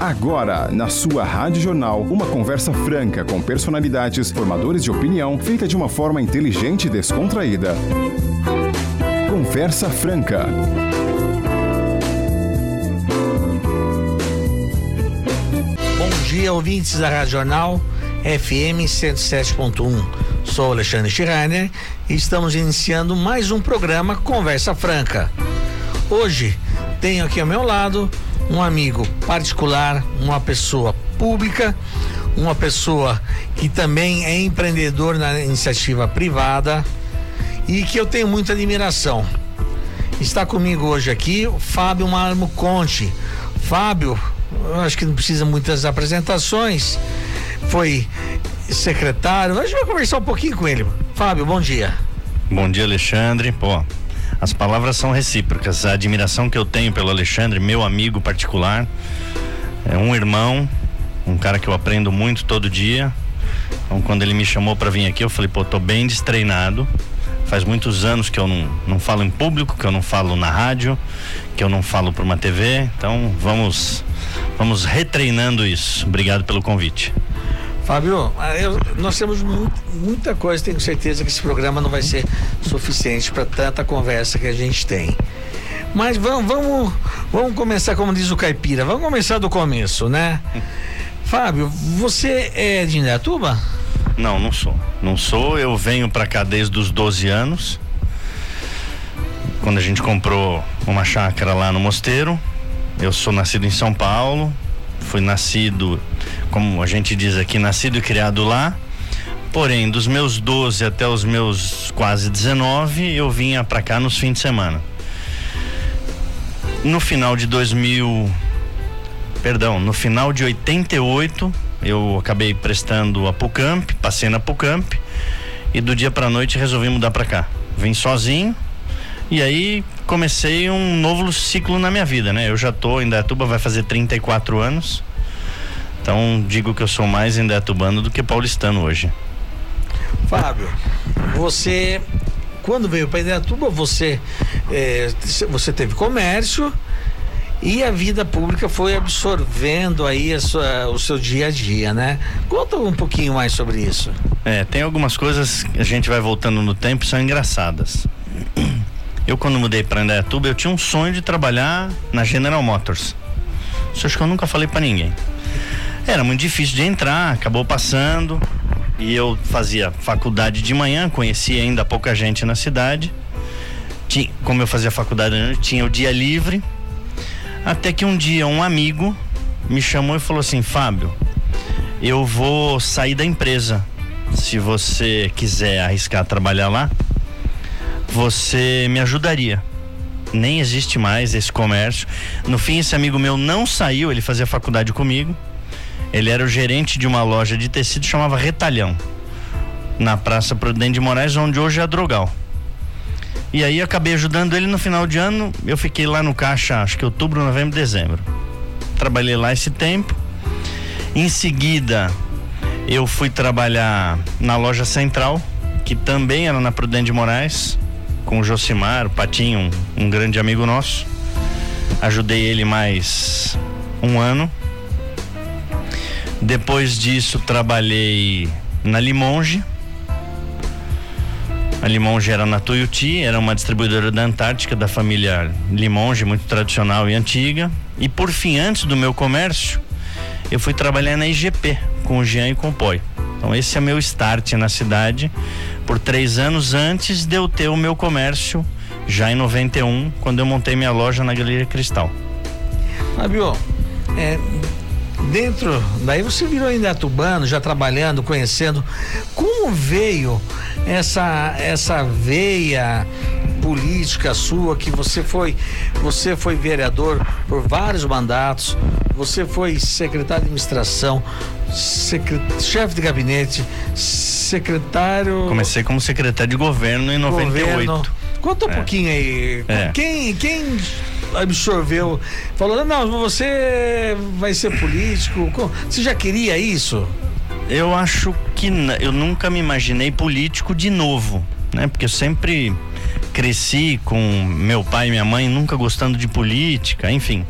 Agora, na sua Rádio Jornal, uma conversa franca com personalidades, formadores de opinião, feita de uma forma inteligente e descontraída. Conversa Franca. Bom dia, ouvintes da Rádio Jornal FM 107.1. Sou Alexandre Schreiner e estamos iniciando mais um programa Conversa Franca. Hoje tenho aqui ao meu lado um amigo particular, uma pessoa pública, uma pessoa que também é empreendedor na iniciativa privada e que eu tenho muita admiração. Está comigo hoje aqui o Fábio Marmo Conte. Fábio, eu acho que não precisa muitas apresentações. Foi secretário. A gente vai conversar um pouquinho com ele. Fábio, bom dia. Bom dia, Alexandre. Pô, as palavras são recíprocas. A admiração que eu tenho pelo Alexandre, meu amigo particular, é um irmão, um cara que eu aprendo muito todo dia. Então, quando ele me chamou para vir aqui, eu falei, pô, tô bem destreinado. Faz muitos anos que eu não, não falo em público, que eu não falo na rádio, que eu não falo para uma TV. Então, vamos vamos retreinando isso. Obrigado pelo convite. Fábio, eu, nós temos muito, muita coisa, tenho certeza que esse programa não vai ser suficiente para tanta conversa que a gente tem. Mas vamos, vamos, vamos começar, como diz o caipira, vamos começar do começo, né? Fábio, você é de Indaiatuba? Não, não sou. Não sou, eu venho para cá desde os 12 anos. Quando a gente comprou uma chácara lá no Mosteiro. Eu sou nascido em São Paulo, fui nascido, como a gente diz aqui, nascido e criado lá. Porém, dos meus 12 até os meus quase 19, eu vinha para cá nos fins de semana. No final de 2000, perdão, no final de 88, eu acabei prestando a Pucamp, passei na Pucamp e do dia para noite resolvi mudar para cá. Vim sozinho e aí comecei um novo ciclo na minha vida, né? Eu já tô em Dayatuba, vai fazer 34 anos. Então digo que eu sou mais indaiatubano do que paulistano hoje. Fábio, você quando veio para Indaiatuba, você é, você teve comércio e a vida pública foi absorvendo aí sua, o seu dia a dia, né? Conta um pouquinho mais sobre isso. É, tem algumas coisas que a gente vai voltando no tempo são engraçadas. Eu quando mudei para Indaiatuba, eu tinha um sonho de trabalhar na General Motors. Isso acho que eu nunca falei para ninguém. Era muito difícil de entrar, acabou passando. E eu fazia faculdade de manhã, conhecia ainda pouca gente na cidade. Tinha, como eu fazia faculdade, tinha o dia livre. Até que um dia um amigo me chamou e falou assim: Fábio, eu vou sair da empresa. Se você quiser arriscar trabalhar lá, você me ajudaria. Nem existe mais esse comércio. No fim, esse amigo meu não saiu, ele fazia faculdade comigo. Ele era o gerente de uma loja de tecido chamava Retalhão, na Praça Prudente de Moraes, onde hoje é a Drogal. E aí acabei ajudando ele no final de ano. Eu fiquei lá no caixa, acho que outubro, novembro, dezembro. Trabalhei lá esse tempo. Em seguida, eu fui trabalhar na loja central, que também era na Prudente de Moraes com o Josimar, o Patinho, um, um grande amigo nosso. Ajudei ele mais um ano. Depois disso, trabalhei na Limonge. A Limonge era na Tuiuti, era uma distribuidora da Antártica da família Limonge, muito tradicional e antiga. E por fim, antes do meu comércio, eu fui trabalhar na IGP com o Jean e com o Poi. Então esse é meu start na cidade por três anos antes de eu ter o meu comércio já em 91, quando eu montei minha loja na Galeria Cristal. Fabio, é, dentro, daí você virou ainda tubano, já trabalhando, conhecendo. Como veio essa essa veia política sua que você foi você foi vereador por vários mandatos, você foi secretário de administração, secret... chefe de gabinete, secretário. Comecei como secretário de governo em 98. Governo. Conta um é. pouquinho aí. É. Quem, quem absorveu? Falou, não, você vai ser político. Você já queria isso? Eu acho que eu nunca me imaginei político de novo, né? Porque eu sempre cresci com meu pai e minha mãe nunca gostando de política, enfim.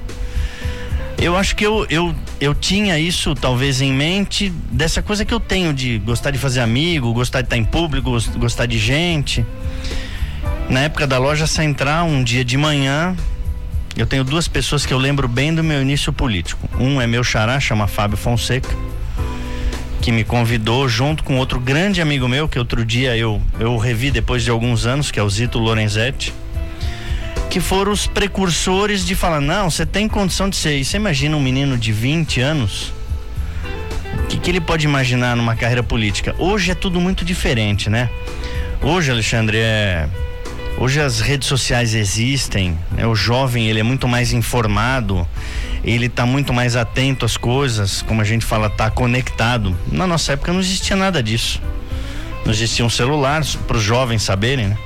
Eu acho que eu, eu, eu tinha isso talvez em mente dessa coisa que eu tenho de gostar de fazer amigo, gostar de estar em público, gostar de gente. Na época da loja central, um dia de manhã, eu tenho duas pessoas que eu lembro bem do meu início político. Um é meu xará, chama Fábio Fonseca, que me convidou junto com outro grande amigo meu, que outro dia eu, eu revi depois de alguns anos, que é o Zito Lorenzetti, que foram os precursores de falar: não, você tem condição de ser. E você imagina um menino de 20 anos? O que, que ele pode imaginar numa carreira política? Hoje é tudo muito diferente, né? Hoje, Alexandre, é Hoje as redes sociais existem, né? o jovem ele é muito mais informado, ele está muito mais atento às coisas, como a gente fala, está conectado. Na nossa época não existia nada disso. Não existia um celular para os jovens saberem, né?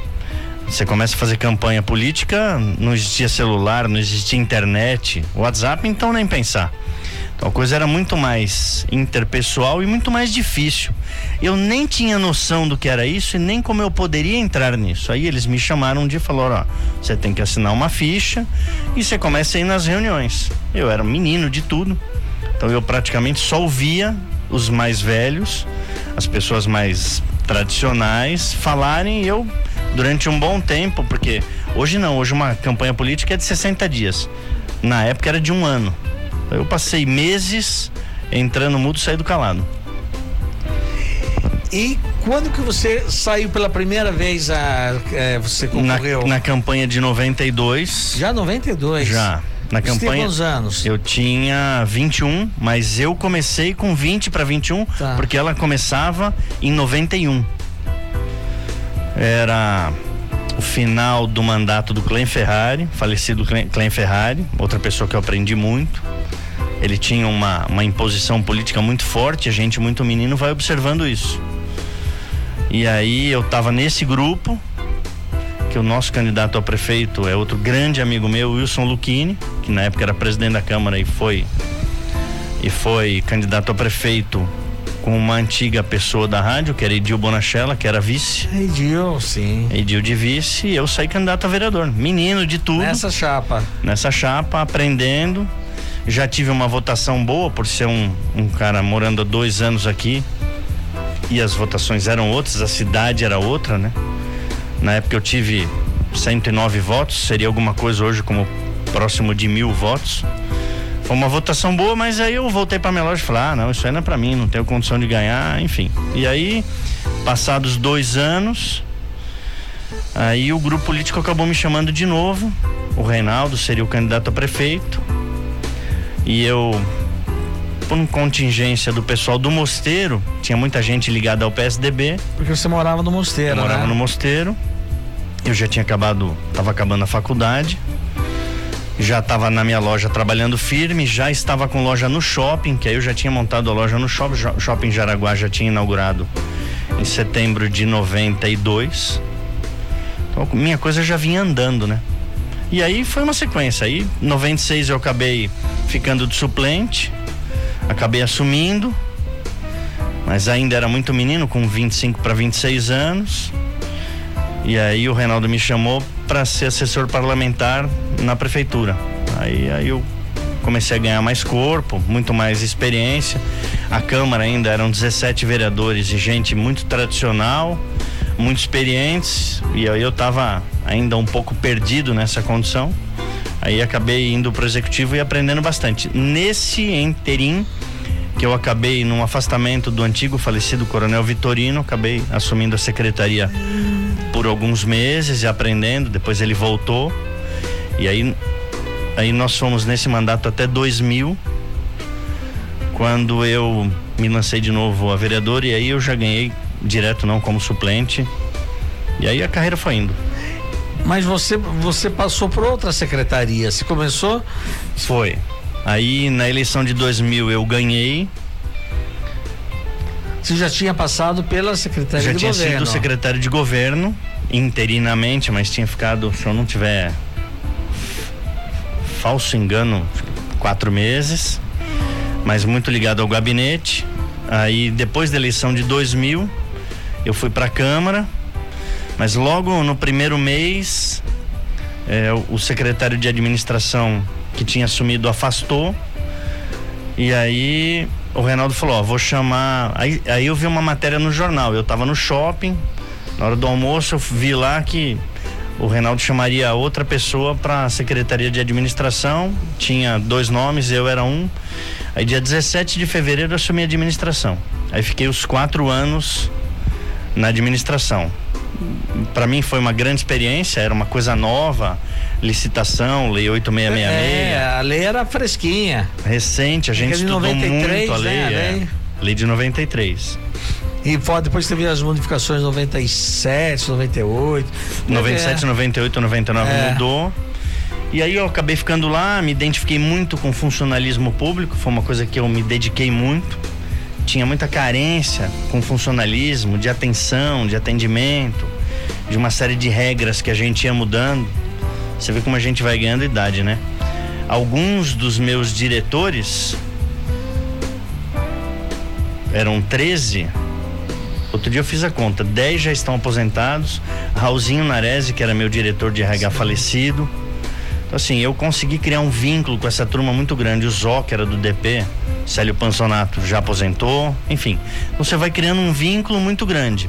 Você começa a fazer campanha política, não existia celular, não existia internet, WhatsApp, então nem pensar. A coisa era muito mais interpessoal e muito mais difícil. Eu nem tinha noção do que era isso e nem como eu poderia entrar nisso. Aí eles me chamaram um dia e falaram: ó, você tem que assinar uma ficha e você começa a ir nas reuniões. Eu era menino de tudo, então eu praticamente só ouvia os mais velhos, as pessoas mais tradicionais falarem eu durante um bom tempo, porque hoje não, hoje uma campanha política é de 60 dias. Na época era de um ano. Eu passei meses entrando mudo e saí calado. E quando que você saiu pela primeira vez a é, você concorreu? Na, na campanha de 92. Já 92? Já. Na você campanha. quantos anos? Eu tinha 21, mas eu comecei com 20 para 21, tá. porque ela começava em 91. Era o final do mandato do Clem Ferrari, falecido Clem Ferrari, outra pessoa que eu aprendi muito ele tinha uma, uma imposição política muito forte, a gente muito menino vai observando isso. E aí eu estava nesse grupo, que o nosso candidato a prefeito é outro grande amigo meu, Wilson Luchini, que na época era presidente da Câmara e foi e foi candidato a prefeito com uma antiga pessoa da rádio, que era Edil Bonachella, que era vice. Edil, sim. Edil de vice, e eu saí candidato a vereador. Menino de tudo. Nessa chapa. Nessa chapa, aprendendo. Já tive uma votação boa por ser um, um cara morando há dois anos aqui. E as votações eram outras, a cidade era outra, né? Na época eu tive 109 votos, seria alguma coisa hoje como próximo de mil votos. Foi uma votação boa, mas aí eu voltei para minha loja e falei: ah, não, isso aí não é para mim, não tenho condição de ganhar, enfim. E aí, passados dois anos, aí o grupo político acabou me chamando de novo. O Reinaldo seria o candidato a prefeito. E eu, por contingência do pessoal do Mosteiro, tinha muita gente ligada ao PSDB. Porque você morava no Mosteiro, eu morava né? no Mosteiro. Eu já tinha acabado, estava acabando a faculdade. Já estava na minha loja trabalhando firme, já estava com loja no shopping, que aí eu já tinha montado a loja no shopping, shopping Jaraguá já tinha inaugurado em setembro de 92. Então minha coisa já vinha andando, né? E aí foi uma sequência. Aí, 96 eu acabei ficando de suplente, acabei assumindo, mas ainda era muito menino, com 25 para 26 anos. E aí o Reinaldo me chamou para ser assessor parlamentar na prefeitura. Aí, aí eu comecei a ganhar mais corpo, muito mais experiência. A Câmara ainda eram 17 vereadores e gente muito tradicional, muito experientes. E aí eu estava ainda um pouco perdido nessa condição. Aí acabei indo para o executivo e aprendendo bastante. Nesse interim, que eu acabei num afastamento do antigo falecido Coronel Vitorino, acabei assumindo a secretaria por alguns meses e aprendendo, depois ele voltou. E aí aí nós fomos nesse mandato até 2000, quando eu me lancei de novo a vereador e aí eu já ganhei direto não como suplente. E aí a carreira foi indo. Mas você, você passou por outra secretaria. Você começou? Foi. Aí na eleição de 2000 eu ganhei. Você já tinha passado pela secretaria já de governo? Já tinha sido secretário de governo, interinamente, mas tinha ficado, se eu não tiver falso engano, quatro meses, mas muito ligado ao gabinete. Aí depois da eleição de 2000, eu fui para a Câmara Mas logo no primeiro mês, é, o secretário de administração que tinha assumido afastou. E aí o Reinaldo falou: Ó, vou chamar. Aí, aí eu vi uma matéria no jornal. Eu estava no shopping, na hora do almoço, eu vi lá que o Reinaldo chamaria outra pessoa para a Secretaria de Administração. Tinha dois nomes, eu era um. Aí, dia 17 de fevereiro, eu assumi a administração. Aí, fiquei os quatro anos na administração. Para mim, foi uma grande experiência, era uma coisa nova licitação, lei 8666. É, a lei era fresquinha. Recente, a gente estudou 93, muito a lei, né, a lei. É, lei de 93. E depois teve as modificações 97, 98. 97, é. 98, 99 é. mudou. E aí eu acabei ficando lá, me identifiquei muito com funcionalismo público, foi uma coisa que eu me dediquei muito. Tinha muita carência com funcionalismo, de atenção, de atendimento, de uma série de regras que a gente ia mudando. Você vê como a gente vai ganhando idade, né? Alguns dos meus diretores eram 13 Outro dia eu fiz a conta, 10 já estão aposentados. Raulzinho Narese, que era meu diretor de RH falecido. Assim, eu consegui criar um vínculo com essa turma muito grande. O Zó, que era do DP, Célio Pansonato, já aposentou. Enfim, você vai criando um vínculo muito grande.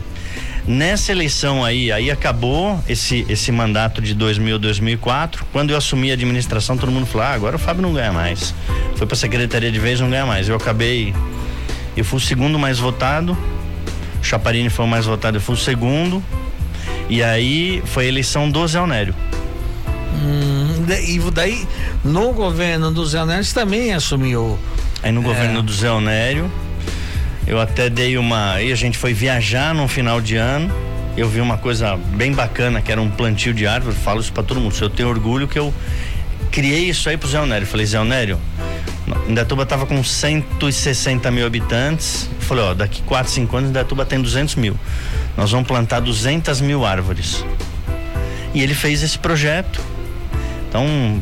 Nessa eleição aí, aí acabou esse, esse mandato de 2000 2004. Quando eu assumi a administração, todo mundo falou: ah, agora o Fábio não ganha mais. Foi para a secretaria de vez, não ganha mais. Eu acabei. Eu fui o segundo mais votado o Chaparini foi o mais votado, eu fui o segundo. E aí foi a eleição do Zé Onério. Hum, e daí, no governo do Zé Onério, você também assumiu. Aí no é... governo do Zé Onério, eu até dei uma. Aí a gente foi viajar no final de ano. Eu vi uma coisa bem bacana, que era um plantio de árvore. Falo isso para todo mundo. Eu tenho orgulho que eu criei isso aí pro Zé Onério. Falei, Zé Onério, Indatuba estava com 160 mil habitantes. Eu falei, ó, daqui 4, 5 anos Indatuba tem 200 mil. Nós vamos plantar 200 mil árvores. E ele fez esse projeto. Então,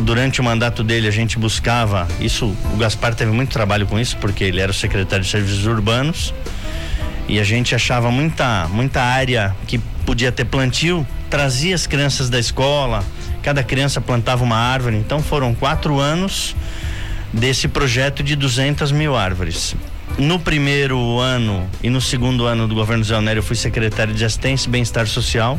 durante o mandato dele, a gente buscava. Isso, o Gaspar teve muito trabalho com isso, porque ele era o secretário de Serviços Urbanos. E a gente achava muita, muita área que podia ter plantio, trazia as crianças da escola, cada criança plantava uma árvore. Então foram quatro anos desse projeto de 200 mil árvores. No primeiro ano e no segundo ano do governo Zé Onério, eu fui secretário de Assistência e Bem-Estar Social.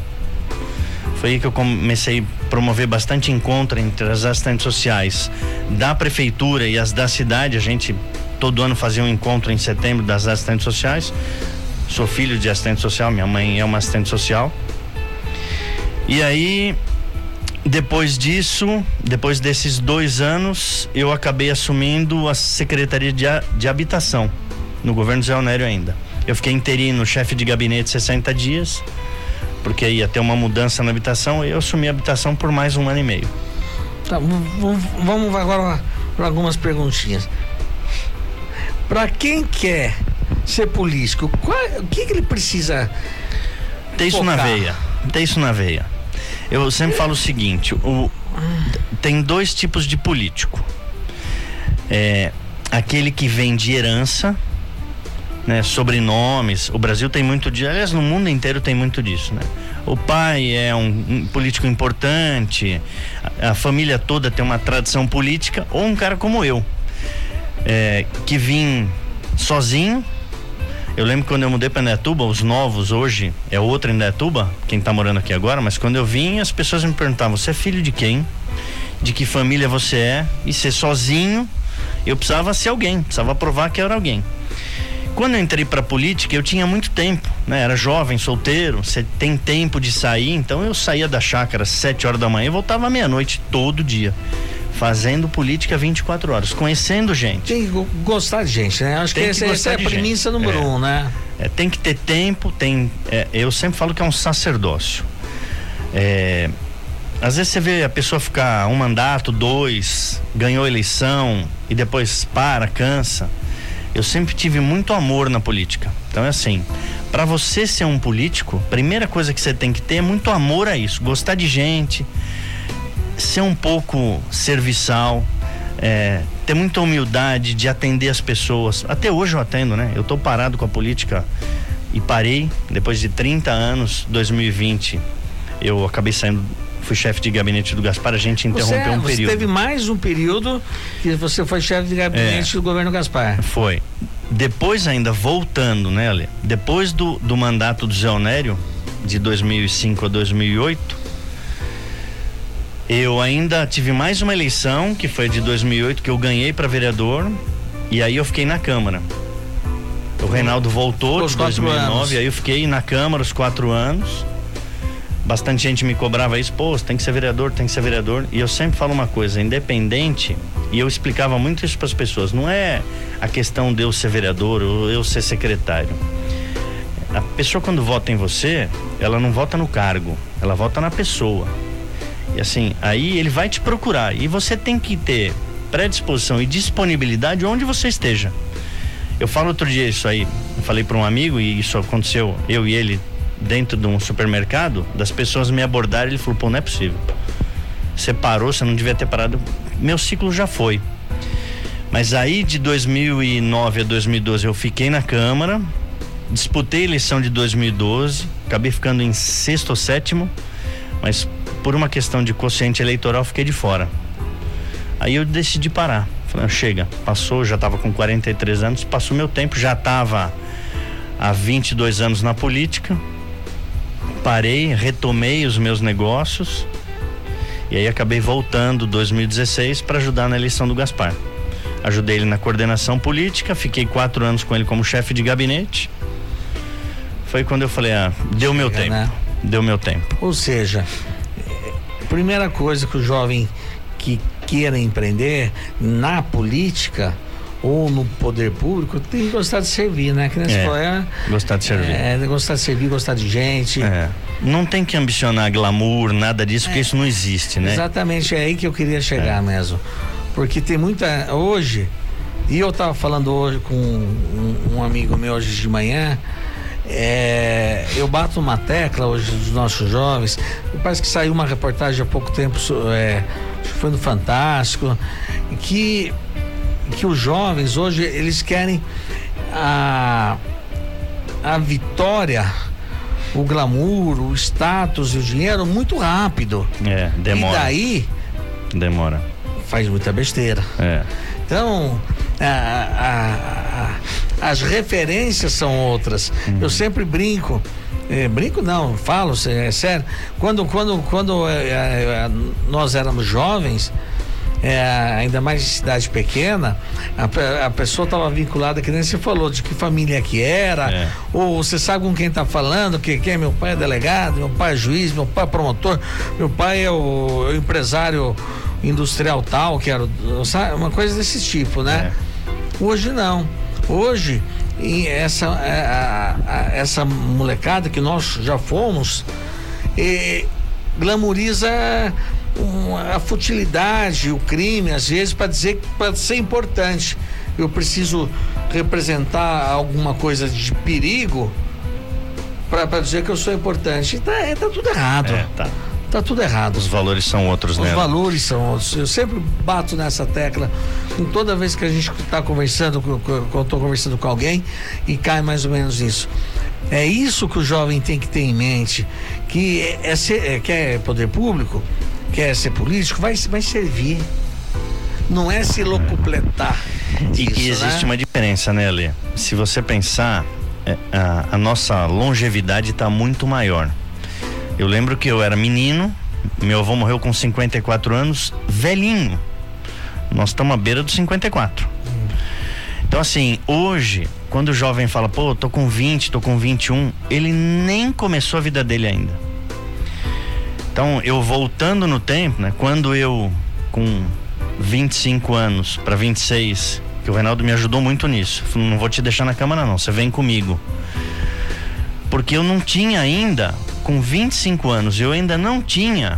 Foi aí que eu comecei a promover bastante encontro entre as assistentes sociais da prefeitura e as da cidade. A gente todo ano fazia um encontro em setembro das assistentes sociais. Sou filho de assistente social, minha mãe é uma assistente social. E aí depois disso, depois desses dois anos, eu acabei assumindo a Secretaria de, de Habitação, no governo Zé Onério ainda. Eu fiquei interino, chefe de gabinete 60 dias, porque ia ter uma mudança na habitação, e eu assumi a habitação por mais um ano e meio. Tá, vamos agora para algumas perguntinhas. Para quem quer ser político, qual, o que, que ele precisa ter isso na veia? Ter isso na veia eu sempre falo o seguinte: o, tem dois tipos de político. É, aquele que vem de herança, né, sobrenomes. O Brasil tem muito disso, aliás, no mundo inteiro tem muito disso, né? O pai é um, político importante, a, família toda tem uma tradição política, ou um cara como eu, é, que vim sozinho, eu lembro quando eu mudei para Netuba, os novos hoje é outro Netuba, quem está morando aqui agora, mas quando eu vim, as pessoas me perguntavam: "Você é filho de quem? De que família você é?" E ser sozinho, eu precisava ser alguém, precisava provar que eu era alguém. Quando eu entrei para política, eu tinha muito tempo, né? Era jovem, solteiro, você tem tempo de sair, então eu saía da chácara às sete horas da manhã e voltava à meia-noite todo dia fazendo política 24 horas, conhecendo gente. Tem que gostar de gente, né? Acho tem que, que essa é a premissa número é, um, né? É, tem que ter tempo, tem. É, eu sempre falo que é um sacerdócio. É, às vezes você vê a pessoa ficar um mandato, dois, ganhou eleição e depois para, cansa. Eu sempre tive muito amor na política. Então é assim, para você ser um político, primeira coisa que você tem que ter é muito amor a isso, gostar de gente, ser um pouco serviçal, é, ter muita humildade de atender as pessoas. Até hoje eu atendo, né? Eu tô parado com a política e parei depois de 30 anos, 2020. Eu acabei saindo fui chefe de gabinete do Gaspar, a gente interrompeu você, um você período. teve mais um período que você foi chefe de gabinete É. do governo Gaspar. Foi. Depois ainda, voltando, né, Ale? Depois do, do mandato do Zé Onério, de 2005 a 2008, eu ainda tive mais uma eleição, que foi de 2008, que eu ganhei para vereador, e aí eu fiquei na Câmara. O Reinaldo voltou Os de quatro 2009, anos. aí eu fiquei na Câmara os quatro anos. Bastante gente me cobrava isso, pô, tem que ser vereador, tem que ser vereador. E eu sempre falo uma coisa, independente, e eu explicava muito isso para as pessoas, não é a questão de eu ser vereador ou eu ser secretário. A pessoa quando vota em você, ela não vota no cargo, ela vota na pessoa. E assim, aí ele vai te procurar e você tem que ter predisposição e disponibilidade onde você esteja. Eu falo outro dia isso aí, eu falei para um amigo e isso aconteceu, eu e ele dentro de um supermercado, das pessoas me abordarem, ele falou: "Pô, não é possível. Você parou, você não devia ter parado. Meu ciclo já foi". Mas aí de 2009 a 2012 eu fiquei na Câmara, disputei a eleição de 2012, acabei ficando em sexto ou sétimo, mas por uma questão de quociente eleitoral fiquei de fora. Aí eu decidi parar. Falei, "Ah, chega, passou, já estava com 43 anos, passou meu tempo, já estava há 22 anos na política. Parei, retomei os meus negócios e aí acabei voltando 2016 para ajudar na eleição do Gaspar. Ajudei ele na coordenação política, fiquei quatro anos com ele como chefe de gabinete. Foi quando eu falei, ah, deu meu Chega, tempo. né? Deu meu tempo. Ou seja, primeira coisa que o jovem que queira empreender na política ou no poder público tem que gostar de servir, né? Que você É, falou, é, Gostar de servir. é, gostar de servir, gostar de gente. É. Não tem que ambicionar glamour, nada disso, porque isso não existe, né? Exatamente, é aí que eu queria chegar mesmo. Porque tem muita. Hoje, e eu tava falando hoje com um, um amigo meu hoje de manhã. é, eu bato uma tecla hoje dos nossos jovens. Parece que saiu uma reportagem há pouco tempo, é, foi no Fantástico, que, que os jovens hoje eles querem a, a vitória, o glamour, o status e o dinheiro muito rápido. É, demora. E daí Demora. faz muita besteira. É. Então, a- a- a- as referências são outras. Eu sempre brinco. eh, brinco não, falo, é sério. Quando, quando, quando eh, eh, nós éramos jovens, eh, ainda mais em cidade pequena, a, a pessoa estava vinculada, que nem você falou, de que família que era, É. ou você sabe com quem está falando, que, que é meu pai é delegado, meu pai é juiz, meu pai é promotor, meu pai é o, é o empresário industrial tal, que era sabe, uma coisa desse tipo, né? Hoje não. Hoje e essa é, a- a- essa molecada que nós já fomos eh, glamoriza um, a futilidade, o crime, às vezes, para dizer para ser importante. Eu preciso representar alguma coisa de perigo para dizer que eu sou importante. Tá, é, tá tudo errado. É, tá. Tá tudo errado. Os valores são outros, Os né? valores são outros. Eu sempre bato nessa tecla em toda vez que a gente está conversando, quando eu estou conversando com alguém, e cai mais ou menos nisso. É isso que o jovem tem que ter em mente, que é, é é, quer poder público, quer ser político, vai, vai servir. Não é se locupletar. E, disso, e existe né? uma diferença, né, Lê? Se você pensar, é, a, a nossa longevidade está muito maior. Eu lembro que eu era menino, meu avô morreu com 54 anos, velhinho. Nós estamos à beira dos 54. Então, assim, hoje, quando o jovem fala, pô, tô com 20, tô com 21, ele nem começou a vida dele ainda. Então, eu voltando no tempo, né? Quando eu, com 25 anos para 26, que o Reinaldo me ajudou muito nisso. Não vou te deixar na câmara, não, você vem comigo. Porque eu não tinha ainda, com 25 anos, eu ainda não tinha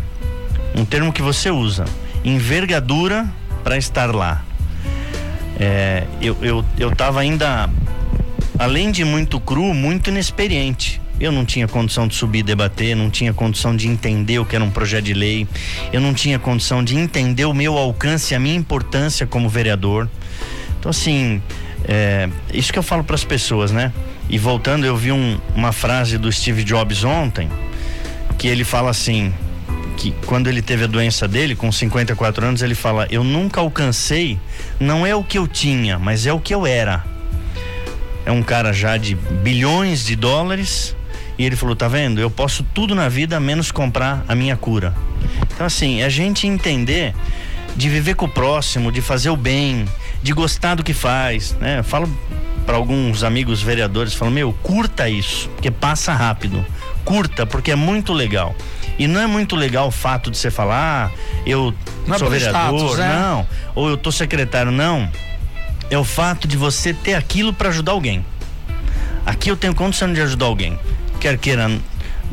um termo que você usa, envergadura para estar lá. É, eu, eu, eu tava ainda, além de muito cru, muito inexperiente. Eu não tinha condição de subir e debater, não tinha condição de entender o que era um projeto de lei, eu não tinha condição de entender o meu alcance, a minha importância como vereador. Então, assim, é, isso que eu falo para as pessoas, né? E voltando, eu vi um, uma frase do Steve Jobs ontem, que ele fala assim: que quando ele teve a doença dele, com 54 anos, ele fala: Eu nunca alcancei, não é o que eu tinha, mas é o que eu era. É um cara já de bilhões de dólares. E ele falou: Tá vendo? Eu posso tudo na vida menos comprar a minha cura. Então, assim, é a gente entender de viver com o próximo, de fazer o bem, de gostar do que faz, né? Eu falo para alguns amigos vereadores, falo, meu, curta isso, porque passa rápido. Curta, porque é muito legal. E não é muito legal o fato de você falar, ah, eu não é sou é vereador, status, né? não, ou eu tô secretário, não. É o fato de você ter aquilo para ajudar alguém. Aqui eu tenho condição de ajudar alguém. Quer queira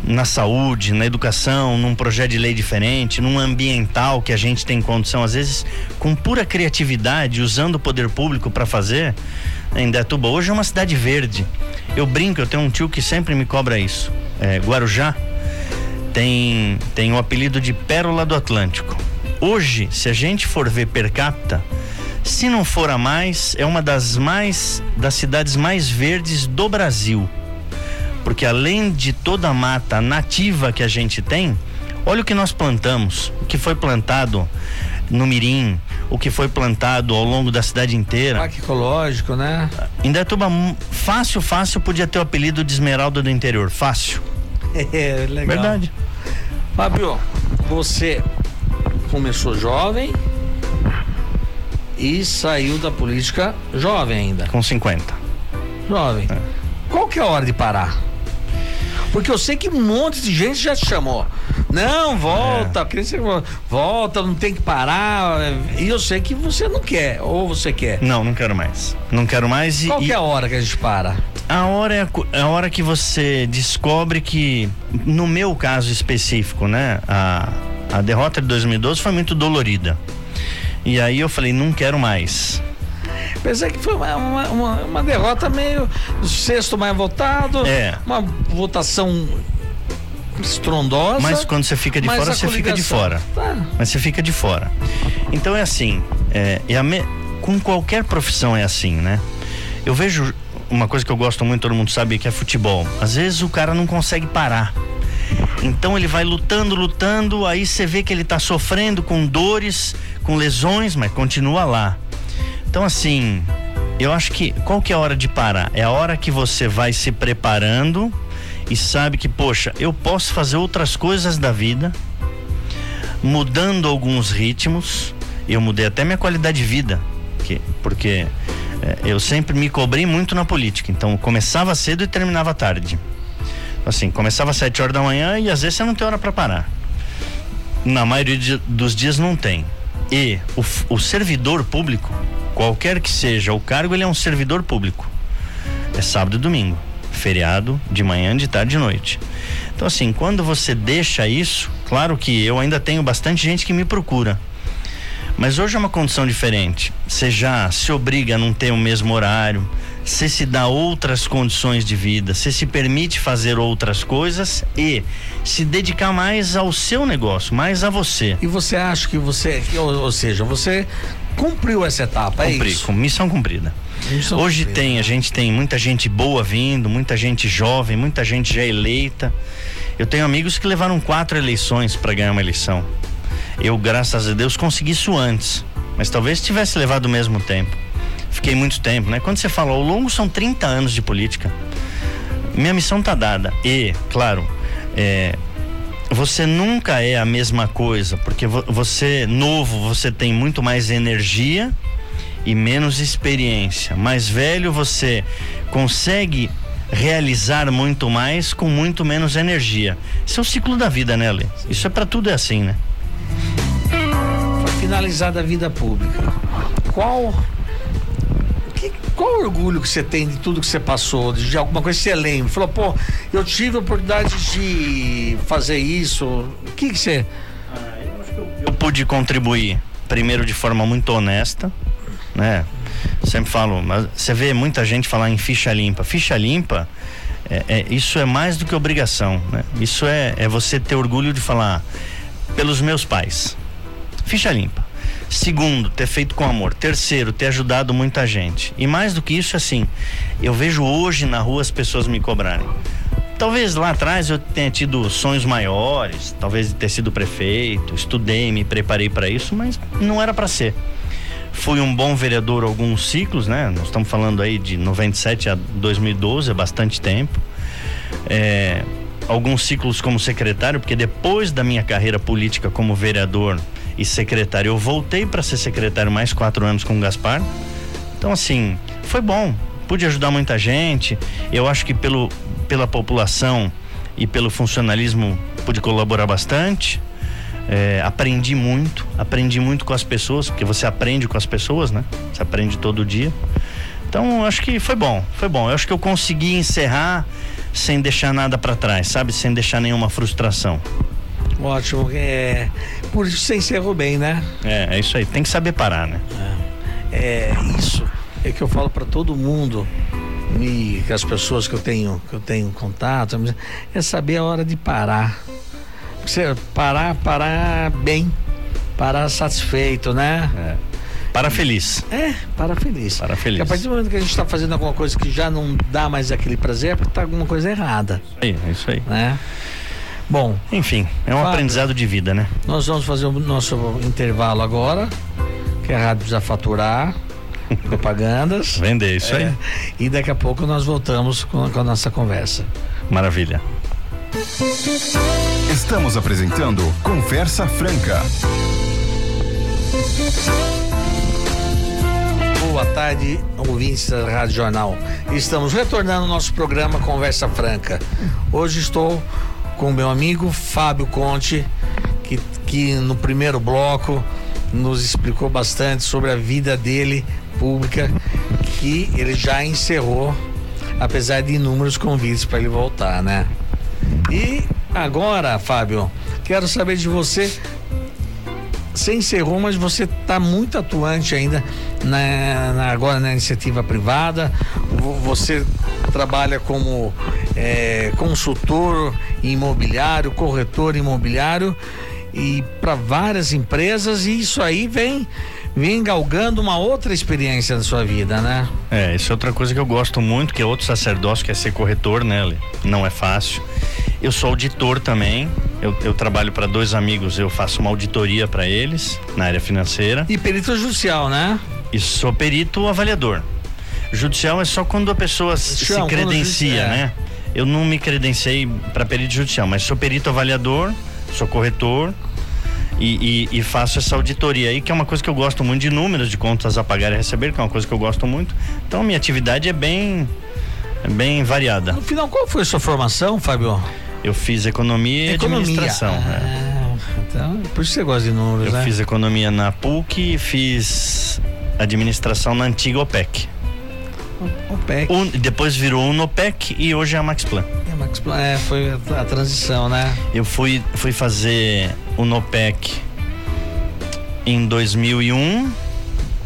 na saúde, na educação, num projeto de lei diferente, num ambiental que a gente tem condição, às vezes, com pura criatividade, usando o poder público para fazer, em Detuba. Hoje é uma cidade verde. Eu brinco, eu tenho um tio que sempre me cobra isso. É, Guarujá tem, tem o apelido de Pérola do Atlântico. Hoje, se a gente for ver per capita, se não for a mais, é uma das mais das cidades mais verdes do Brasil porque além de toda a mata nativa que a gente tem, olha o que nós plantamos, o que foi plantado no Mirim, o que foi plantado ao longo da cidade inteira. Parque ecológico, né? Indaiatuba, fácil, fácil, podia ter o apelido de Esmeralda do Interior, fácil. É, legal. Verdade. Fábio, você começou jovem e saiu da política jovem ainda. Com 50. Jovem. É. Qual que é a hora de parar? Porque eu sei que um monte de gente já te chamou. Não, volta, é. volta, não tem que parar. E eu sei que você não quer, ou você quer? Não, não quero mais. Não quero mais. E, Qual que é a hora que a gente para? A hora é a, é a hora que você descobre que, no meu caso específico, né? A, a derrota de 2012 foi muito dolorida. E aí eu falei, não quero mais. Apesar que foi uma, uma, uma, uma derrota meio sexto mais votado, é. uma votação estrondosa. Mas quando você fica de fora, você fica de fora. Tá. Mas você fica de fora. Então é assim, é, é me... com qualquer profissão é assim, né? Eu vejo uma coisa que eu gosto muito, todo mundo sabe, que é futebol. Às vezes o cara não consegue parar. Então ele vai lutando, lutando, aí você vê que ele está sofrendo com dores, com lesões, mas continua lá. Então, assim, eu acho que qual que é a hora de parar? É a hora que você vai se preparando e sabe que, poxa, eu posso fazer outras coisas da vida, mudando alguns ritmos. Eu mudei até minha qualidade de vida, que, porque é, eu sempre me cobrei muito na política. Então, começava cedo e terminava tarde. Assim, começava às 7 horas da manhã e às vezes você não tem hora para parar. Na maioria dos dias não tem. E o, o servidor público, qualquer que seja o cargo, ele é um servidor público. É sábado e domingo, feriado de manhã, de tarde de noite. Então assim, quando você deixa isso, claro que eu ainda tenho bastante gente que me procura. Mas hoje é uma condição diferente. Você já se obriga a não ter o mesmo horário, você se dá outras condições de vida, você se permite fazer outras coisas e se dedicar mais ao seu negócio, mais a você. E você acha que você, ou, ou seja, você cumpriu essa etapa, é Cumpri, é isso? Missão cumprida. Missão Hoje cumprida. tem, a gente tem muita gente boa vindo, muita gente jovem, muita gente já eleita. Eu tenho amigos que levaram quatro eleições para ganhar uma eleição. Eu, graças a Deus, consegui isso antes, mas talvez tivesse levado o mesmo tempo. Fiquei muito tempo, né? Quando você fala ao longo são 30 anos de política. Minha missão tá dada. E, claro, é, você nunca é a mesma coisa, porque você novo, você tem muito mais energia e menos experiência. Mais velho, você consegue realizar muito mais com muito menos energia. Isso é o ciclo da vida, né, Lê? Isso é para tudo é assim, né? Para finalizar da vida pública, qual qual orgulho que você tem de tudo que você passou, de, alguma coisa que você lembra? Falou, pô, eu tive a oportunidade de fazer isso. O que, que você. Ah, eu, eu, eu pude contribuir, primeiro de forma muito honesta, né? Sempre falo, mas você vê muita gente falar em ficha limpa. Ficha limpa, é, é, isso é mais do que obrigação, né? Isso é, é você ter orgulho de falar pelos meus pais. Ficha limpa. Segundo, ter feito com amor. Terceiro, ter ajudado muita gente. E mais do que isso, assim, eu vejo hoje na rua as pessoas me cobrarem. Talvez lá atrás eu tenha tido sonhos maiores, talvez de ter sido prefeito, estudei, me preparei para isso, mas não era para ser. Fui um bom vereador alguns ciclos, né? Nós estamos falando aí de 97 a 2012, é bastante tempo. É, alguns ciclos como secretário, porque depois da minha carreira política como vereador e secretário, eu voltei para ser secretário mais quatro anos com o Gaspar. Então, assim, foi bom. Pude ajudar muita gente. Eu acho que pelo, pela população e pelo funcionalismo pude colaborar bastante. É, aprendi muito, aprendi muito com as pessoas, porque você aprende com as pessoas, né? Você aprende todo dia. Então, acho que foi bom, foi bom. Eu acho que eu consegui encerrar sem deixar nada para trás, sabe? Sem deixar nenhuma frustração. Ótimo. É, por isso você encerrou bem, né? É, é isso aí. Tem que saber parar, né? É, é isso é que eu falo para todo mundo e as pessoas que eu tenho que eu tenho contato é saber a hora de parar. Você parar, parar bem, parar satisfeito, né? É. Para feliz. É, para feliz. Para feliz. Porque a partir do momento que a gente está fazendo alguma coisa que já não dá mais aquele prazer, é porque está alguma coisa errada. É, é isso aí. Né? Bom. Enfim, é um Fábio, aprendizado de vida, né? Nós vamos fazer o nosso intervalo agora, que a rádio precisa faturar. propagandas. Vender, isso é, aí. E daqui a pouco nós voltamos com, com a nossa conversa. Maravilha. Estamos apresentando Conversa Franca. Boa tarde, ouvintes da Rádio Jornal. Estamos retornando ao nosso programa Conversa Franca. Hoje estou com meu amigo Fábio Conte, que, que no primeiro bloco nos explicou bastante sobre a vida dele pública, que ele já encerrou, apesar de inúmeros convites para ele voltar, né? E agora, Fábio, quero saber de você você encerrou, mas você está muito atuante ainda na, na, agora na iniciativa privada. Você trabalha como é, consultor imobiliário, corretor imobiliário e para várias empresas e isso aí vem vem galgando uma outra experiência na sua vida, né? É, isso é outra coisa que eu gosto muito, que é outro sacerdócio, que é ser corretor, né? Não é fácil. Eu sou auditor também. Eu, eu trabalho para dois amigos, eu faço uma auditoria para eles na área financeira. E perito judicial, né? E sou perito avaliador. Judicial é só quando a pessoa Chão, se credencia, é. né? Eu não me credenciei para perito judicial, mas sou perito avaliador, sou corretor e, e, e, faço essa auditoria aí, que é uma coisa que eu gosto muito de números de contas a pagar e receber, que é uma coisa que eu gosto muito. Então minha atividade é bem, é bem variada. No final, qual foi a sua formação, Fábio? Eu fiz economia, economia. e administração. Ah, é. Então, por isso você gosta de números, Eu né? fiz economia na PUC e fiz administração na antiga OPEC. OPEC. Depois virou Unopec e hoje é a Max Plan. É, a Max Plan, é, foi a, a, transição, né? Eu fui, fui fazer Unopec em 2001,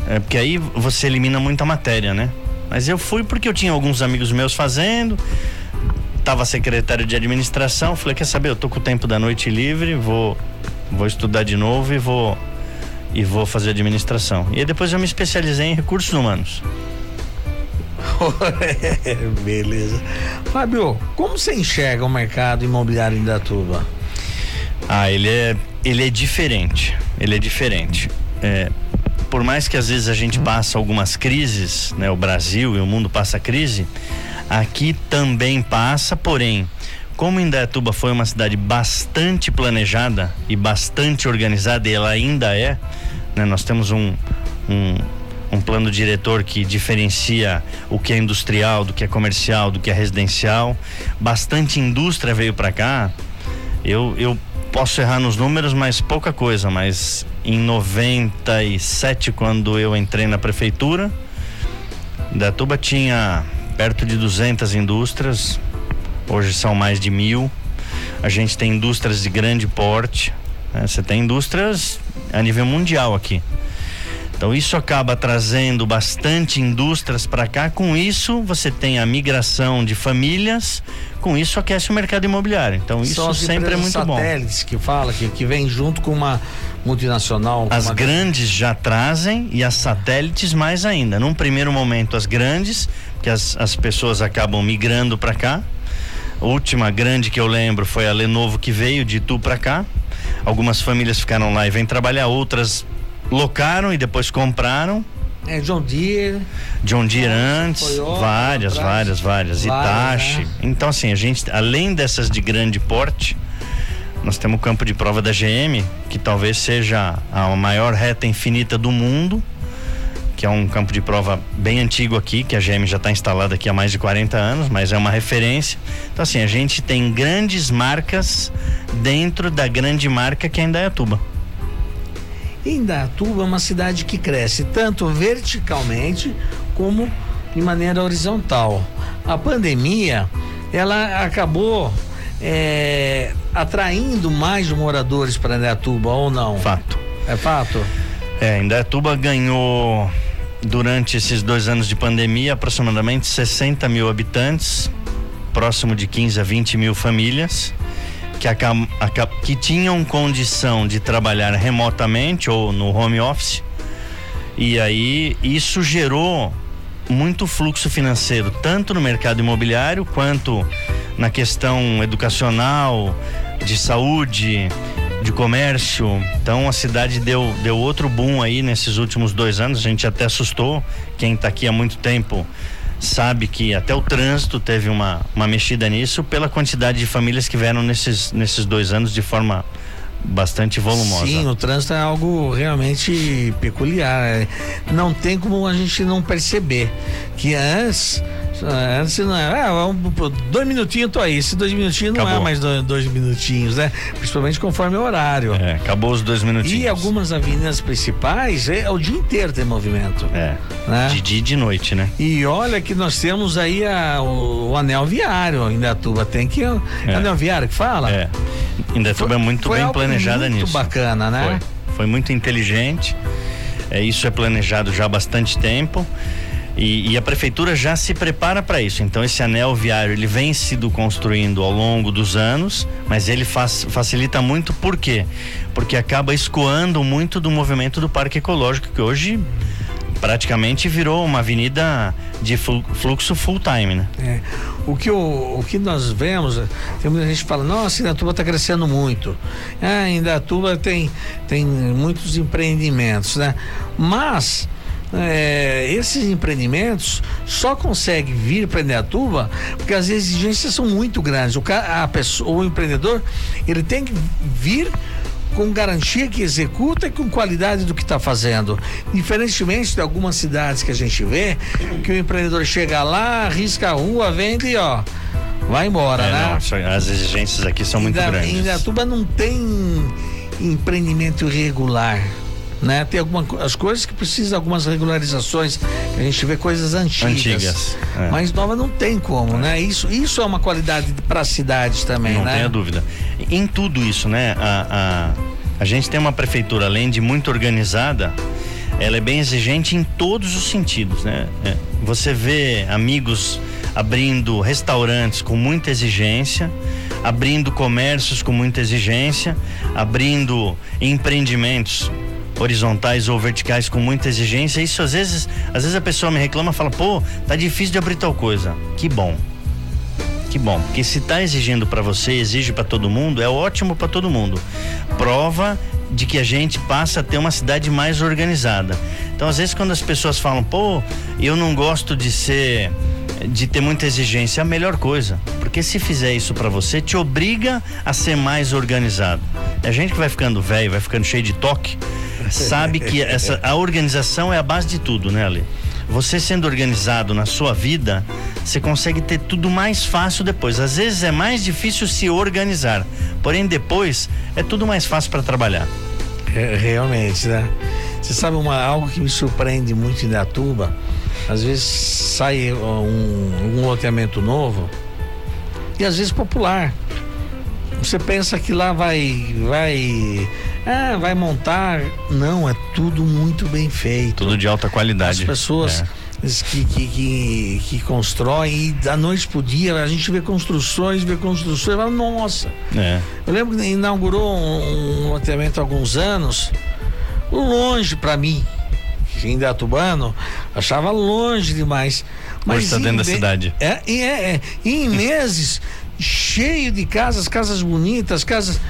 é, porque aí você elimina muita matéria, né? Mas eu fui porque eu tinha alguns amigos meus fazendo, tava secretário de administração, falei, quer saber, eu tô com o tempo da noite livre, vou vou estudar de novo e vou e vou fazer administração. E aí depois eu me especializei em recursos humanos. Beleza. Fábio, como você enxerga o mercado imobiliário em Datuba? Ah, ele é, ele é diferente. Ele é diferente. É, por mais que às vezes a gente passa algumas crises, né, o Brasil e o mundo passa crise, aqui também passa, porém, como Indaiatuba foi uma cidade bastante planejada e bastante organizada, e ela ainda é, né, nós temos um, um um plano diretor que diferencia o que é industrial do que é comercial, do que é residencial. Bastante indústria veio para cá. Eu, eu posso errar nos números, mas pouca coisa. Mas em 97, quando eu entrei na prefeitura, Datuba tinha perto de 200 indústrias. Hoje são mais de mil. A gente tem indústrias de grande porte. Né? Você tem indústrias a nível mundial aqui. Então isso acaba trazendo bastante indústrias para cá. Com isso, você tem a migração de famílias. Com isso, aquece o mercado imobiliário. Então isso sempre é muito bom. satélites que fala que, que vem junto com uma multinacional. As grandes já trazem e as satélites mais ainda. Num primeiro momento, as grandes, que as, as pessoas acabam migrando para cá. A última grande que eu lembro foi a Lenovo que veio de Itu para cá. Algumas famílias ficaram lá e vêm trabalhar, outras locaram e depois compraram. É John Deere. John Deere antes, Toyota, várias, várias, várias, várias, Itachi. Né? Então assim, a gente, além dessas de grande porte, nós temos o campo de prova da GM, que talvez seja a maior reta infinita do mundo, que é um campo de prova bem antigo aqui, que a GM já está instalada aqui há mais de 40 anos, mas é uma referência. Então, assim, a gente tem grandes marcas dentro da grande marca que é Indaiatuba. Indaiatuba é uma cidade que cresce tanto verticalmente como de maneira horizontal. A pandemia, ela acabou é, atraindo mais moradores para Indaiatuba ou não? Fato. É fato? É, Indaiatuba ganhou durante esses dois anos de pandemia aproximadamente 60 mil habitantes, próximo de 15 a 20 mil famílias que, que tinham condição de trabalhar remotamente ou no home office. E aí isso gerou muito fluxo financeiro, tanto no mercado imobiliário quanto na questão educacional, de saúde, de comércio. Então a cidade deu, deu outro boom aí nesses últimos dois anos. A gente até assustou. Quem está aqui há muito tempo sabe que até o trânsito teve uma, uma mexida nisso pela quantidade de famílias que vieram nesses, nesses dois anos de forma bastante volumosa. Sim, o trânsito é algo realmente peculiar. Não tem como a gente não perceber que antes Antes não é, ah, dois minutinhos tô aí. Esse dois minutinhos não é mais dois, dois, minutinhos, né? Principalmente conforme o horário. É, acabou os dois minutinhos. E algumas avenidas principais é, o dia inteiro tem movimento. É. Né? De dia e de noite, né? E olha que nós temos aí a, o, o, anel viário em Indatuba. Tem que. É. Anel viário que fala? É. Indatuba é muito bem planejada muito nisso. Muito bacana, né? Foi. Foi muito inteligente. É, isso é planejado já há bastante tempo. E, e, a prefeitura já se prepara para isso. Então esse anel viário ele vem sido construindo ao longo dos anos, mas ele faz, facilita muito por quê? Porque acaba escoando muito do movimento do Parque Ecológico que hoje praticamente virou uma avenida de fluxo full time, né? É. O que, o, o que nós vemos, tem muita gente que fala, nossa, Indatuba está crescendo muito. Ah, Indatuba tem, tem muitos empreendimentos, né? Mas é, esses empreendimentos só conseguem vir para Indaiatuba porque as exigências são muito grandes. O, a pessoa, o empreendedor ele tem que vir com garantia que executa e com qualidade do que está fazendo. Diferentemente de algumas cidades que a gente vê, que o empreendedor chega lá, arrisca a rua, vende e ó, vai embora, é, né? Não, as exigências aqui são muito grandes. Em Indaiatuba não tem empreendimento irregular né? Tem algumas coisas que precisam algumas regularizações. A gente vê coisas antigas. Antigas. É. Mas nova não tem como, é. né? Isso, isso é uma qualidade para as cidades também, não né? Não tenha dúvida. Em tudo isso, né? A, a, a gente tem uma prefeitura, além de muito organizada, ela é bem exigente em todos os sentidos, né? É. Você vê amigos abrindo restaurantes com muita exigência, abrindo comércios com muita exigência, abrindo empreendimentos horizontais ou verticais com muita exigência. Isso às vezes, às vezes a pessoa me reclama, fala: "Pô, tá difícil de abrir tal coisa". Que bom. Que bom, porque se tá exigindo para você, exige para todo mundo, é ótimo para todo mundo. Prova de que a gente passa a ter uma cidade mais organizada. Então, às vezes quando as pessoas falam: "Pô, eu não gosto de ser de ter muita exigência é a melhor coisa, porque se fizer isso para você, te obriga a ser mais organizado. A gente que vai ficando velho, vai ficando cheio de toque, sabe que essa, a organização é a base de tudo, né, Ali? Você sendo organizado na sua vida, você consegue ter tudo mais fácil depois. Às vezes é mais difícil se organizar, porém depois é tudo mais fácil para trabalhar. É, realmente, né? Você sabe uma, algo que me surpreende muito em Datuba? Às vezes sai um, um loteamento novo e às vezes popular. Você pensa que lá vai, vai, ah, vai montar. Não, é tudo muito bem feito. Tudo de alta qualidade. As pessoas. É que, que, que, que constroem e da noite pro dia a gente vê construções, vê construções, fala, nossa. É. Eu lembro que inaugurou um, um loteamento há alguns anos, longe para mim, em Datubano, achava longe demais. Mas está dentro da cidade. É, é, é, em meses, cheio de casas, casas bonitas, casas.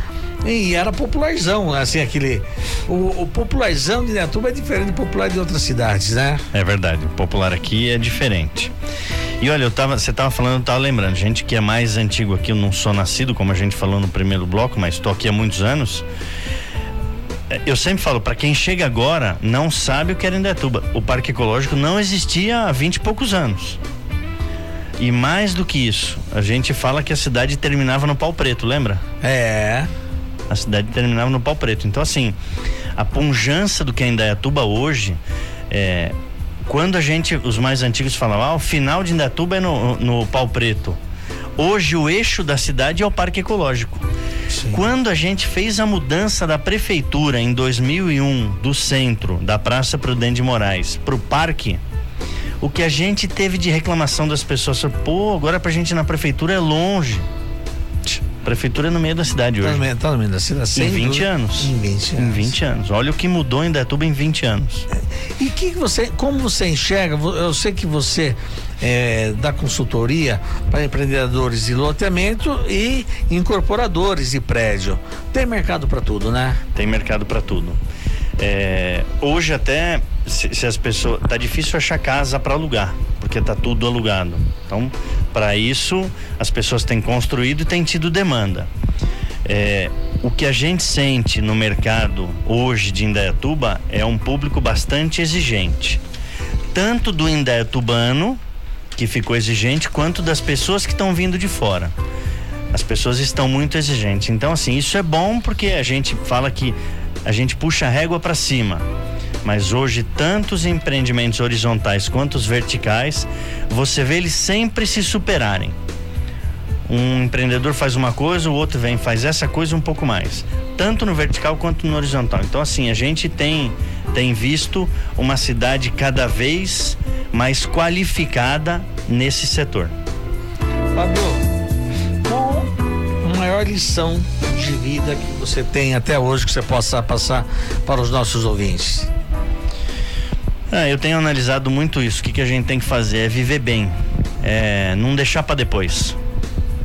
E era popularzão, assim, aquele. O, o popularzão de Indaiatuba é diferente do popular de outras cidades, né? É verdade, o popular aqui é diferente. E olha, eu tava, você tava falando, eu tava lembrando, gente que é mais antigo aqui, eu não sou nascido, como a gente falou no primeiro bloco, mas estou aqui há muitos anos. É, eu sempre falo, para quem chega agora, não sabe o que era Indaiatuba. O Parque Ecológico não existia há vinte e poucos anos. E mais do que isso, a gente fala que a cidade terminava no pau preto, lembra? É. A cidade terminava no pau preto. Então, assim, a punjança do que é Indaiatuba hoje, é, quando a gente, os mais antigos falavam, ah, o final de Indaiatuba é no, no pau preto. Hoje o eixo da cidade é o Parque Ecológico. Sim. Quando a gente fez a mudança da prefeitura em 2001 do centro da Praça Prudente de Moraes para o parque, o que a gente teve de reclamação das pessoas, pô, agora pra gente ir na prefeitura é longe. Prefeitura é no meio da cidade tá hoje. No meio, tá no meio da cidade. Em 20 anos. Em 20 anos. Em 20 anos. Olha o que mudou em Datuba em 20 anos. E que você, como você enxerga? Eu sei que você é, dá consultoria para empreendedores de loteamento e incorporadores de prédio. Tem mercado para tudo, né? Tem mercado para tudo. É, hoje até se, se, as pessoas tá difícil achar casa para alugar porque tá tudo alugado então para isso as pessoas têm construído e têm tido demanda. É, o que a gente sente no mercado hoje de Indaiatuba é um público bastante exigente. Tanto do indaiatubano que ficou exigente quanto das pessoas que estão vindo de fora. As pessoas estão muito exigentes. Então assim isso é bom porque a gente fala que a gente puxa a régua para cima. Mas hoje, tantos empreendimentos horizontais quanto os verticais, você vê eles sempre se superarem. Um empreendedor faz uma coisa, o outro vem faz essa coisa um pouco mais, tanto no vertical quanto no horizontal. Então, assim, a gente tem, tem visto uma cidade cada vez mais qualificada nesse setor. Fábio, qual a maior lição de vida que você tem até hoje que você possa passar para os nossos ouvintes? É, eu tenho analisado muito isso. O que, que a gente tem que fazer é viver bem, é não deixar para depois.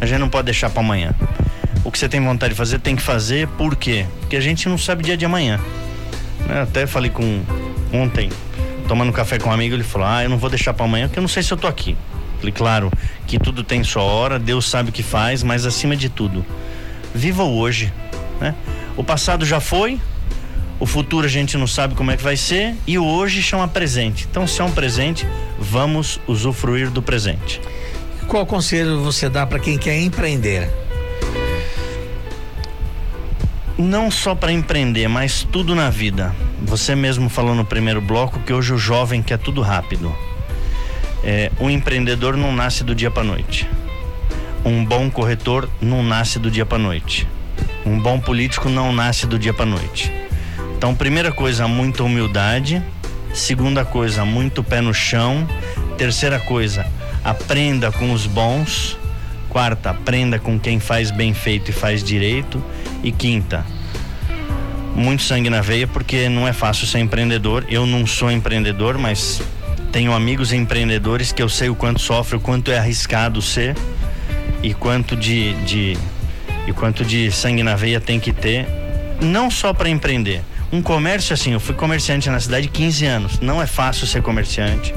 A gente não pode deixar para amanhã. O que você tem vontade de fazer, tem que fazer. Por quê? Porque a gente não sabe dia de amanhã. Eu até falei com ontem, tomando café com um amigo, ele falou: Ah, eu não vou deixar para amanhã porque eu não sei se eu tô aqui. Falei, claro, que tudo tem sua hora, Deus sabe o que faz, mas acima de tudo, viva o hoje. Né? O passado já foi, o futuro a gente não sabe como é que vai ser e o hoje chama presente. Então, se é um presente, vamos usufruir do presente. Qual conselho você dá para quem quer empreender? Não só para empreender, mas tudo na vida. Você mesmo falou no primeiro bloco que hoje o jovem quer tudo rápido. É, um empreendedor não nasce do dia para noite. Um bom corretor não nasce do dia para noite. Um bom político não nasce do dia para noite. Então, primeira coisa, muita humildade. Segunda coisa, muito pé no chão. Terceira coisa, aprenda com os bons. Quarta, aprenda com quem faz bem feito e faz direito. E quinta, muito sangue na veia, porque não é fácil ser empreendedor. Eu não sou empreendedor, mas tenho amigos empreendedores que eu sei o quanto sofre, o quanto é arriscado ser e quanto de, de e quanto de sangue na veia tem que ter, não só para empreender. Um comércio assim, eu fui comerciante na cidade 15 anos. Não é fácil ser comerciante.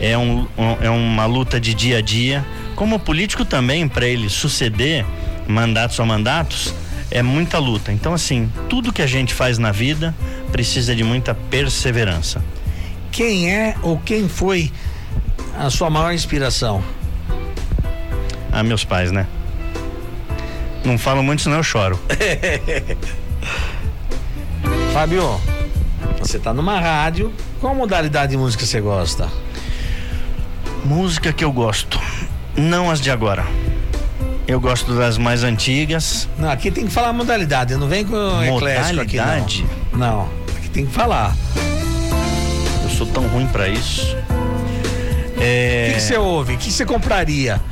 É, um, um é uma luta de dia a dia. Como político também, para ele suceder mandatos a mandatos, é muita luta. Então, assim, tudo que a gente faz na vida precisa de muita perseverança. Quem é ou quem foi a sua maior inspiração? Ah, meus pais, né? Não falo muito, senão eu choro. Fábio, você tá numa rádio. Qual modalidade de música você gosta? Música que eu gosto. Não as de agora. Eu gosto das mais antigas. Não, aqui tem que falar modalidade, não vem com eclético aqui não. Não, aqui tem que falar. Eu sou tão ruim para isso. É... O que você ouve? O que você compraria?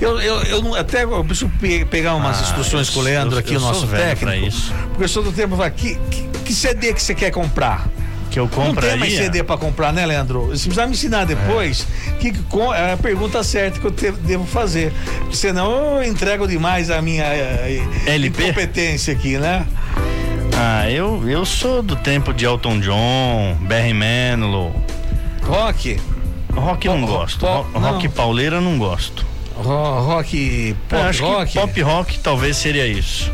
Eu, eu, eu até eu preciso pe pegar umas ah, instruções com o Leandro aqui, o nosso técnico. Isso. Porque eu sou do tempo que, que, que CD que você quer comprar? que eu compraria. Não tem mais CD para comprar, né, Leandro? Você precisa me ensinar depois é. que, que é a pergunta certa que eu te, devo fazer. Senão eu entrego demais a minha a, a incompetência aqui, né? Ah, eu, eu sou do tempo de Elton John, Barry Manilow. Rock? Rock não gosto. Rock, rock pauleira não gosto. Ro rock pop acho rock? Pop rock talvez seria isso.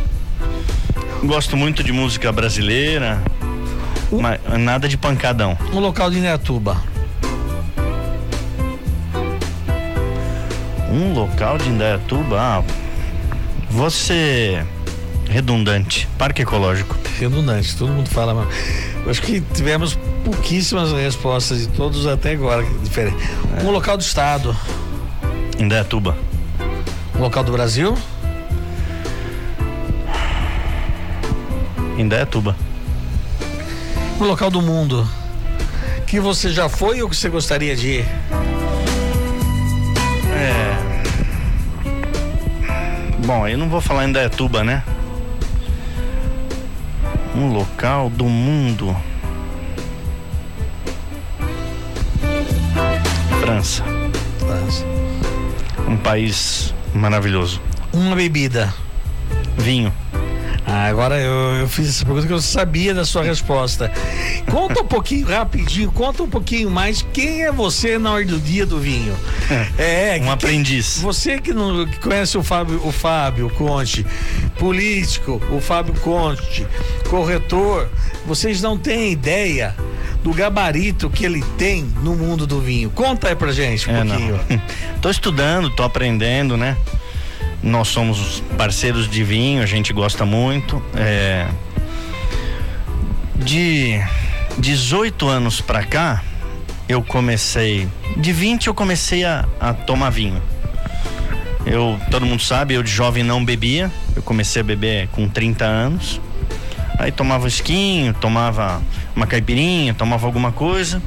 Gosto muito de música brasileira. Um, mas nada de pancadão. Um local de Indaiatuba. Um local de Indaiatuba? Ah, você redundante. Parque ecológico. Redundante, todo mundo fala, mas acho que tivemos pouquíssimas respostas de todos até agora. Diferente. É. Um local do estado. Indaiatuba. Local do Brasil? Indaiatuba. Um local do mundo que você já foi ou que você gostaria de ir? É. Bom, eu não vou falar em Indaiatuba, né? Um local do mundo. França. França. Um país maravilhoso. Uma bebida. Vinho. Ah, agora eu, eu, fiz essa pergunta que eu sabia da sua resposta. Conta um pouquinho, rapidinho, conta um pouquinho mais quem é você na hora do dia do vinho. É, um que, aprendiz. Você que não que conhece o Fábio, o Fábio Conte, político, o Fábio Conte, corretor, vocês não têm ideia do gabarito que ele tem no mundo do vinho. Conta aí pra gente um é, pouquinho. Não. tô estudando, tô aprendendo, né? Nós somos parceiros de vinho, a gente gosta muito. É... De 18 anos pra cá, eu comecei. De 20 eu comecei a, a tomar vinho. Eu, todo mundo sabe, eu de jovem não bebia. Eu comecei a beber com 30 anos. Aí tomava esquinho, tomava uma caipirinha, tomava alguma coisa.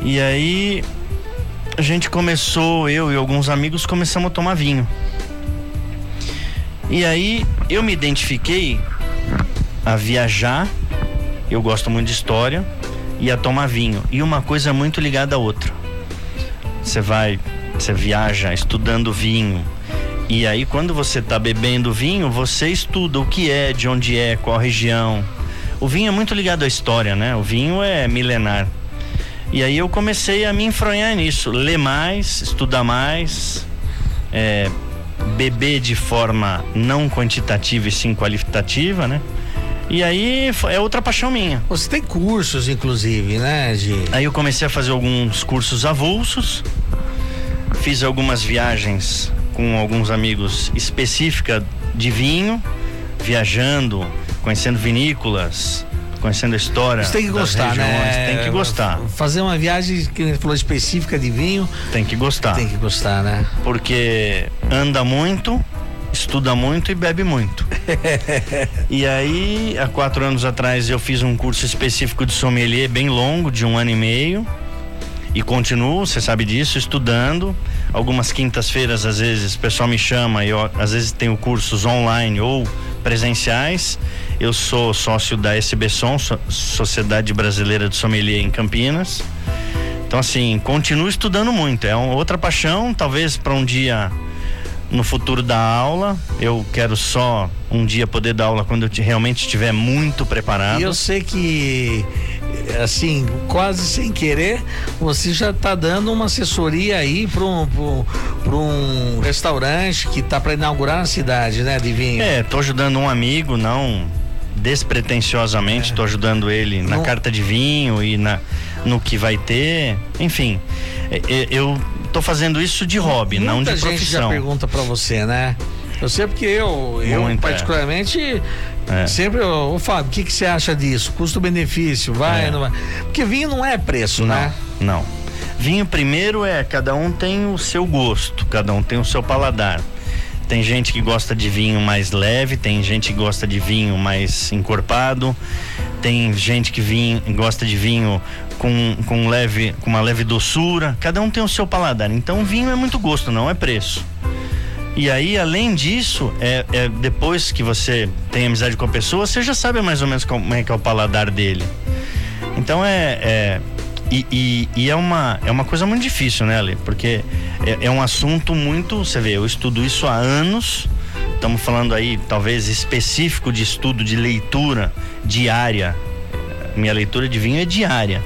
E aí a gente começou, eu e alguns amigos começamos a tomar vinho. E aí eu me identifiquei a viajar, eu gosto muito de história, e a tomar vinho. E uma coisa muito ligada à outra. Você vai, você viaja estudando vinho, e aí, quando você está bebendo vinho, você estuda o que é, de onde é, qual região. O vinho é muito ligado à história, né? O vinho é milenar. E aí eu comecei a me enfronhar nisso, ler mais, estudar mais, é, beber de forma não quantitativa e sim qualitativa, né? E aí é outra paixão minha. Você tem cursos, inclusive, né? De... Aí eu comecei a fazer alguns cursos avulsos, fiz algumas viagens com alguns amigos específica de vinho, viajando, conhecendo vinícolas, conhecendo a história. Você tem que gostar, regiões, né? Tem que gostar. Fazer uma viagem que a falou específica de vinho. Tem que gostar. Tem que gostar, né? Porque anda muito, estuda muito e bebe muito. e aí, há quatro anos atrás, eu fiz um curso específico de sommelier bem longo, de um ano e meio. E continuo, você sabe disso, estudando. Algumas quintas-feiras, às vezes, o pessoal me chama, eu às vezes tenho cursos online ou presenciais. Eu sou sócio da SBSOM, Sociedade Brasileira de Sommelier em Campinas. Então, assim, continuo estudando muito. É uma outra paixão, talvez para um dia no futuro da aula. Eu quero só um dia poder dar aula quando eu realmente estiver muito preparado. E eu sei que assim, quase sem querer, você já está dando uma assessoria aí para um, um restaurante que está para inaugurar na cidade, né, de vinho? É, tô ajudando um amigo, não despretensiosamente, estou é. ajudando ele na carta de vinho e na, no que vai ter, enfim. É, é, eu tô fazendo isso de hobby, Muita não de profissão. Muita gente já pergunta para você, né? Eu sei porque eu, eu particularmente, é. sempre, ô Fábio, o que, que você acha disso? Custo-benefício, vai, é. não vai? Porque vinho não é preço, não, né? Não. Vinho primeiro é, cada um tem o seu gosto, cada um tem o seu paladar. Tem gente que gosta de vinho mais leve, tem gente que gosta de vinho mais encorpado, tem gente que vinho, gosta de vinho com, com, leve, com uma leve doçura. Cada um tem o seu paladar. Então, vinho é muito gosto, não é preço. E aí, além disso, é, é, depois que você tem amizade com a pessoa, você já sabe mais ou menos como é que é o paladar dele. Então é. é e, e, e, é, uma, é uma coisa muito difícil, né, Ali? Porque é, é um assunto muito. Você vê, eu estudo isso há anos. Estamos falando aí, talvez, específico de estudo de leitura diária. Minha leitura de vinho é diária.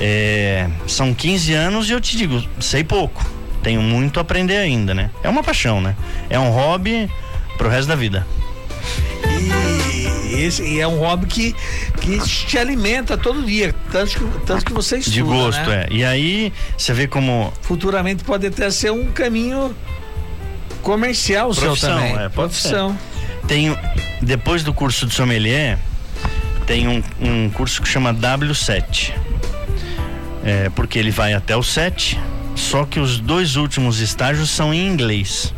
É, são 15 anos e eu te digo, sei pouco. Tenho muito a aprender ainda, né? É uma paixão, né? É um hobby pro resto da vida. E, esse, e é um hobby que, que te alimenta todo dia, tanto que, tanto que você estuda. De gosto, né? é. E aí, você vê como. Futuramente pode até ser um caminho comercial Profissão, seu também. É, Profissão. Tem, depois do curso de sommelier, tem um, um curso que chama W7. É, porque ele vai até o 7, só que os dois últimos estágios são em inglês.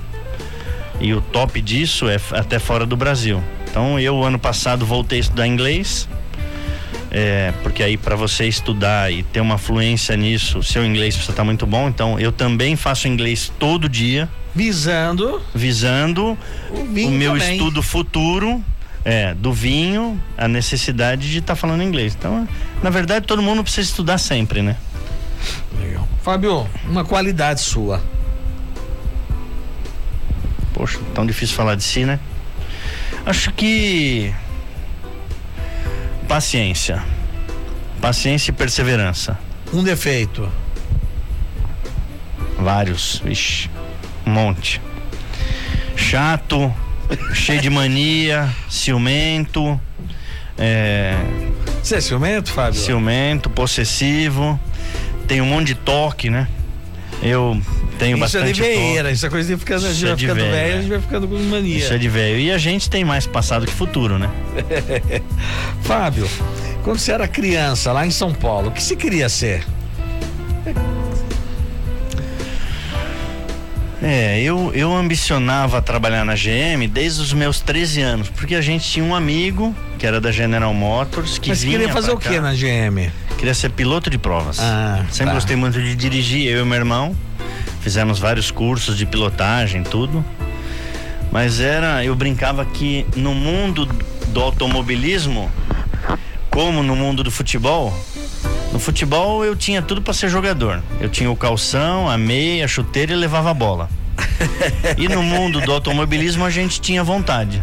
E o top disso é até fora do Brasil. Então eu ano passado voltei a estudar inglês. É, porque aí para você estudar e ter uma fluência nisso, seu inglês precisa estar tá muito bom. Então eu também faço inglês todo dia. Visando. Visando o, o meu também. estudo futuro. É, do vinho, a necessidade de estar tá falando inglês. Então, na verdade, todo mundo precisa estudar sempre, né? Legal. Fábio, uma qualidade sua. Poxa, tão difícil falar de si, né? Acho que paciência. Paciência e perseverança. Um defeito. Vários, Ixi, um monte. Chato, cheio de mania, ciumento. É... Você é ciumento, Fábio? Ciumento, possessivo. Tem um monte de toque, né? Eu tenho isso bastante. Isso é de veieira, isso é coisa de ficando, isso a gente é vai ficando velho, a gente vai ficando com mania. Isso é de velho. E a gente tem mais passado que futuro, né? Fábio, quando você era criança lá em São Paulo, o que você queria ser? É, eu, eu ambicionava trabalhar na GM desde os meus 13 anos, porque a gente tinha um amigo que era da General Motors que Mas vinha queria fazer o que na GM? Queria ser piloto de provas. Ah, Sempre tá. gostei muito de dirigir, eu e meu irmão. Fizemos vários cursos de pilotagem, tudo. Mas era, eu brincava que no mundo do automobilismo, como no mundo do futebol, no futebol eu tinha tudo para ser jogador. Eu tinha o calção, a meia, a chuteira e levava a bola. e no mundo do automobilismo a gente tinha vontade.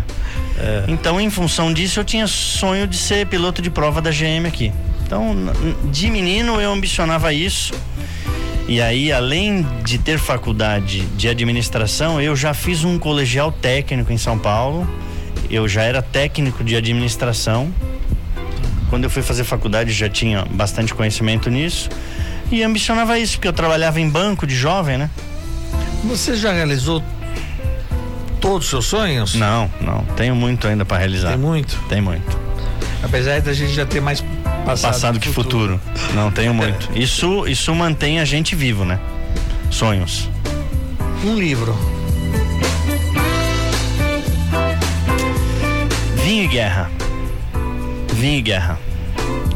É. Então, em função disso, eu tinha sonho de ser piloto de prova da GM aqui. Então, de menino eu ambicionava isso. E aí, além de ter faculdade de administração, eu já fiz um colegial técnico em São Paulo. Eu já era técnico de administração. Quando eu fui fazer faculdade, já tinha bastante conhecimento nisso. E ambicionava isso, porque eu trabalhava em banco de jovem, né? Você já realizou todos os seus sonhos? Não, não. Tenho muito ainda para realizar. Tem muito? Tem muito. Apesar da gente já ter mais passado, passado que futuro. futuro. Não tenho muito. Isso, isso mantém a gente vivo, né? Sonhos. Um livro. Vinho e Guerra. Vinho e Guerra.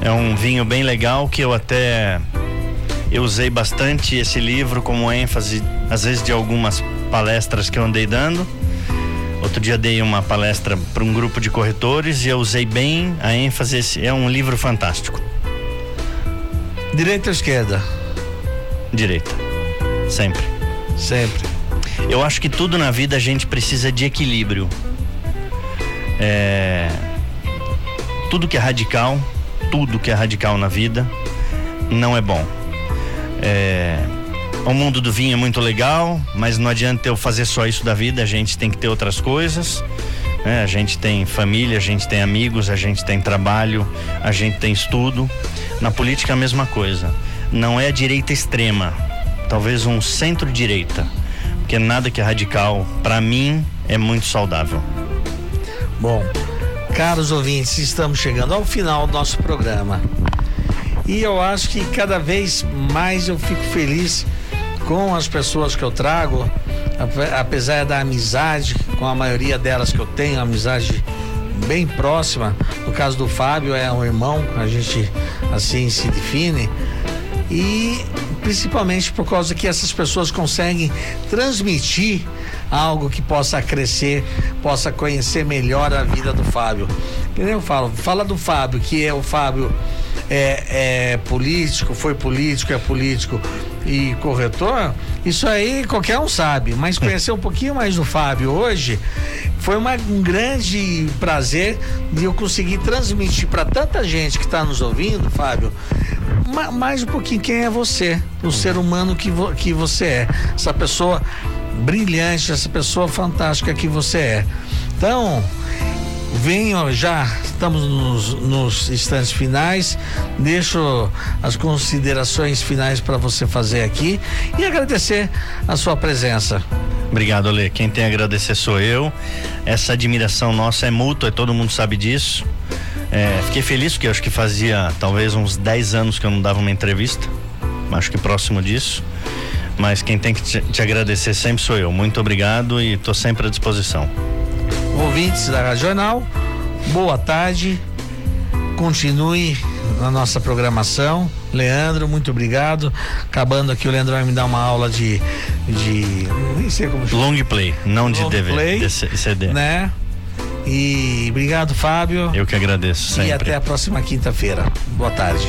É um vinho bem legal que eu até eu usei bastante esse livro como ênfase, às vezes de algumas palestras que eu andei dando. Outro dia dei uma palestra para um grupo de corretores e eu usei bem a ênfase. É um livro fantástico. Direita ou esquerda? Direita. Sempre. Sempre. Eu acho que tudo na vida a gente precisa de equilíbrio. É... Tudo que é radical, tudo que é radical na vida, não é bom. É o mundo do vinho é muito legal, mas não adianta eu fazer só isso da vida, a gente tem que ter outras coisas. Né? A gente tem família, a gente tem amigos, a gente tem trabalho, a gente tem estudo. Na política a mesma coisa. Não é a direita extrema, talvez um centro-direita, porque nada que é radical, para mim, é muito saudável. Bom, caros ouvintes, estamos chegando ao final do nosso programa. E eu acho que cada vez mais eu fico feliz com as pessoas que eu trago, apesar da amizade, com a maioria delas que eu tenho, amizade bem próxima. No caso do Fábio, é um irmão, a gente assim se define. E principalmente por causa que essas pessoas conseguem transmitir algo que possa crescer, possa conhecer melhor a vida do Fábio. Eu falo, fala do Fábio, que é o Fábio é, é político, foi político, é político e corretor, isso aí qualquer um sabe. Mas conhecer um pouquinho mais do Fábio hoje foi uma, um grande prazer de eu conseguir transmitir para tanta gente que está nos ouvindo, Fábio, mais um pouquinho quem é você, o ser humano que, vo, que você é, essa pessoa brilhante, essa pessoa fantástica que você é. Então, venho já, estamos nos, nos instantes finais, deixo as considerações finais para você fazer aqui e agradecer a sua presença. Obrigado, Lê. Quem tem a agradecer sou eu. Essa admiração nossa é mútua, todo mundo sabe disso. É, fiquei feliz porque acho que fazia talvez uns 10 anos que eu não dava uma entrevista, acho que próximo disso. Mas quem tem que te, te agradecer sempre sou eu. Muito obrigado e estou sempre à disposição. Ouvintes da Regional, boa tarde. Continue na nossa programação. Leandro, muito obrigado. Acabando aqui, o Leandro vai me dar uma aula de. de nem sei como chama. Long play, não de DVD, play, de CD. Né? E obrigado, Fábio. Eu que agradeço. Sempre. E até a próxima quinta-feira. Boa tarde.